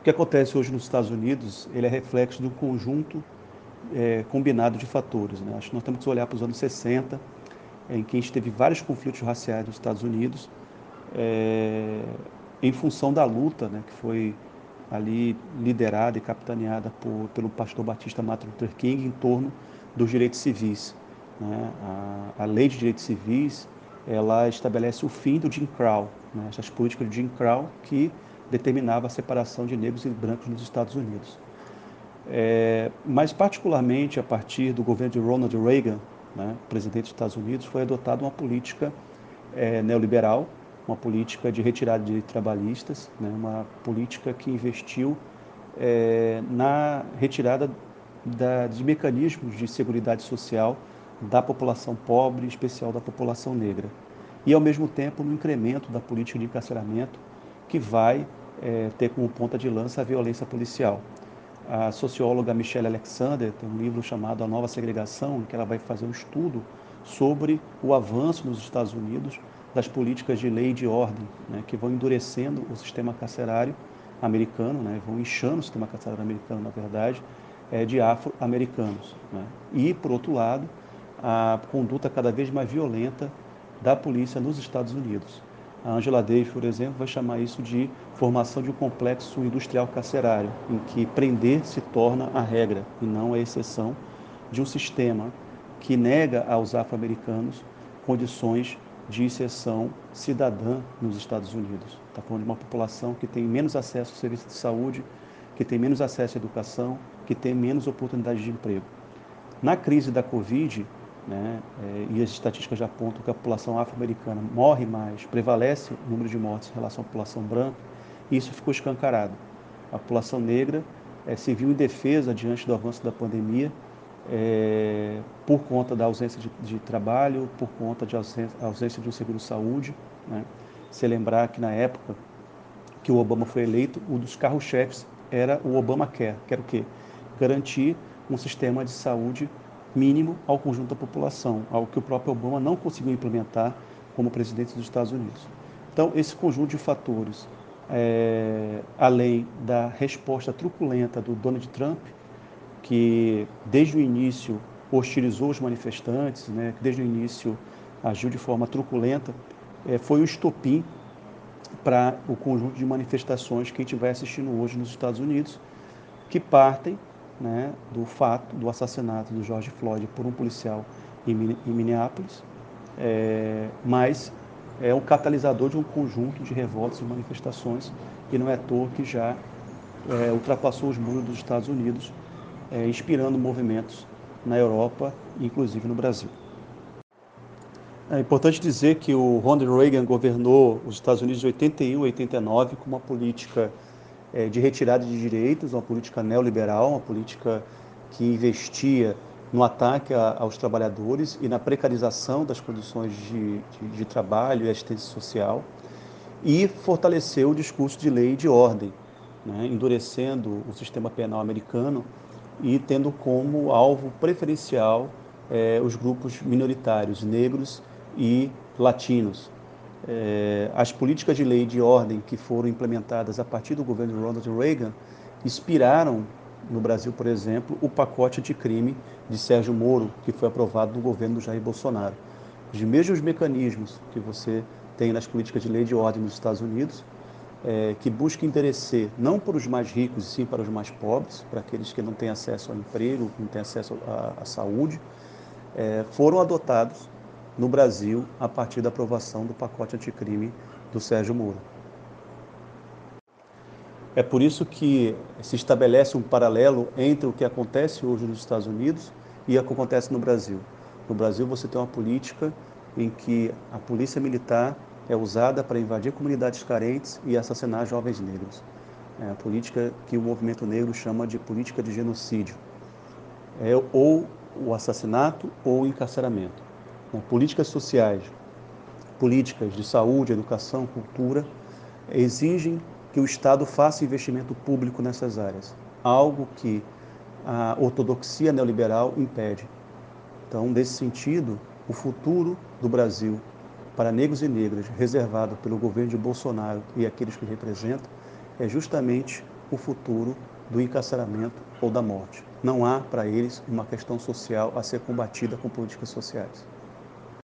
O que acontece hoje nos Estados Unidos, ele é reflexo de um conjunto é, combinado de fatores. Né? Acho que nós temos que olhar para os anos 60, em que a gente teve vários conflitos raciais nos Estados Unidos, é, em função da luta né, que foi ali liderada e capitaneada por, pelo pastor batista Martin Luther King em torno dos direitos civis. Né? A, a, lei de direitos civis ela estabelece o fim do Jim Crow, né? essas políticas de Jim Crow que determinava a separação de negros e brancos nos Estados Unidos. É, mas particularmente a partir do governo de Ronald Reagan, né, presidente dos Estados Unidos, foi adotada uma política é, neoliberal uma política de retirada de trabalhistas, né, uma política que investiu é, na retirada da, de mecanismos de segurança social da população pobre, em especial da população negra. E, ao mesmo tempo, no incremento da política de encarceramento, que vai é, ter como ponta de lança a violência policial. A socióloga Michelle Alexander tem um livro chamado A Nova Segregação, em que ela vai fazer um estudo sobre o avanço nos Estados Unidos das políticas de lei e de ordem, né, que vão endurecendo o sistema carcerário americano, né, vão inchando o sistema carcerário americano, na verdade, é, de afro-americanos. Né. E, por outro lado, a conduta cada vez mais violenta da polícia nos Estados Unidos. A Angela Davis, por exemplo, vai chamar isso de formação de um complexo industrial carcerário, em que prender se torna a regra e não a exceção de um sistema que nega aos afro-americanos condições de inserção cidadã nos Estados Unidos. Está falando de uma população que tem menos acesso ao serviço de saúde, que tem menos acesso à educação, que tem menos oportunidades de emprego. Na crise da Covid, né, é, e as estatísticas já apontam que a população afro-americana morre mais, prevalece o número de mortes em relação à população branca, isso ficou escancarado. A população negra é, se viu indefesa diante do avanço da pandemia é, por conta da ausência de, de, trabalho, por conta de ausência, ausência de um seguro-saúde. Né? Se lembrar que na época que o Obama foi eleito, um dos carros-chefes era o Obamacare, que era o quê? Garantir um sistema de saúde mínimo ao conjunto da população, algo que o próprio Obama não conseguiu implementar como presidente dos Estados Unidos. Então, esse conjunto de fatores, é, além da resposta truculenta do Donald Trump, que desde o início hostilizou os manifestantes, né, que desde o início agiu de forma truculenta, é, foi o estopim para o conjunto de manifestações que a gente vai assistindo hoje nos Estados Unidos, que partem né, do fato do assassinato do George Floyd por um policial em, Minneapolis, é, mas é o catalisador de um conjunto de revoltas e manifestações, e não é à toa que já é, ultrapassou os muros dos Estados Unidos é, inspirando movimentos na Europa, inclusive no Brasil. É importante dizer que o Ronald Reagan governou os Estados Unidos de 81 a 89 com uma política é, de retirada de direitos, uma política neoliberal, uma política que investia no ataque a, aos trabalhadores e na precarização das condições de, de, de trabalho e assistência social, e fortaleceu o discurso de lei e de ordem, né, endurecendo o sistema penal americano e tendo como alvo preferencial é, os grupos minoritários, negros e latinos. É, as políticas de lei e de ordem que foram implementadas a partir do governo de Ronald Reagan inspiraram no Brasil, por exemplo, o pacote de crime de Sérgio Moro, que foi aprovado no governo do Jair Bolsonaro. Os mesmos mecanismos que você tem nas políticas de lei e de ordem nos Estados Unidos, é, que busca enderecer não para os mais ricos, e sim para os mais pobres, para aqueles que não têm acesso ao emprego, não têm acesso à, à saúde, é, foram adotados no Brasil a partir da aprovação do pacote anticrime do Sérgio Moro. É por isso que se estabelece um paralelo entre o que acontece hoje nos Estados Unidos e o que acontece no Brasil. No Brasil, você tem uma política em que a polícia militar é usada para invadir comunidades carentes e assassinar jovens negros. É a política que o movimento negro chama de política de genocídio. É ou o assassinato ou o encarceramento. É, políticas sociais, políticas de saúde, educação, cultura, exigem que o Estado faça investimento público nessas áreas, algo que a ortodoxia neoliberal impede. Então, nesse sentido, o futuro do Brasil para negros e negras reservado pelo governo de Bolsonaro e aqueles que representam é justamente o futuro do encarceramento ou da morte. Não há para eles uma questão social a ser combatida com políticas sociais.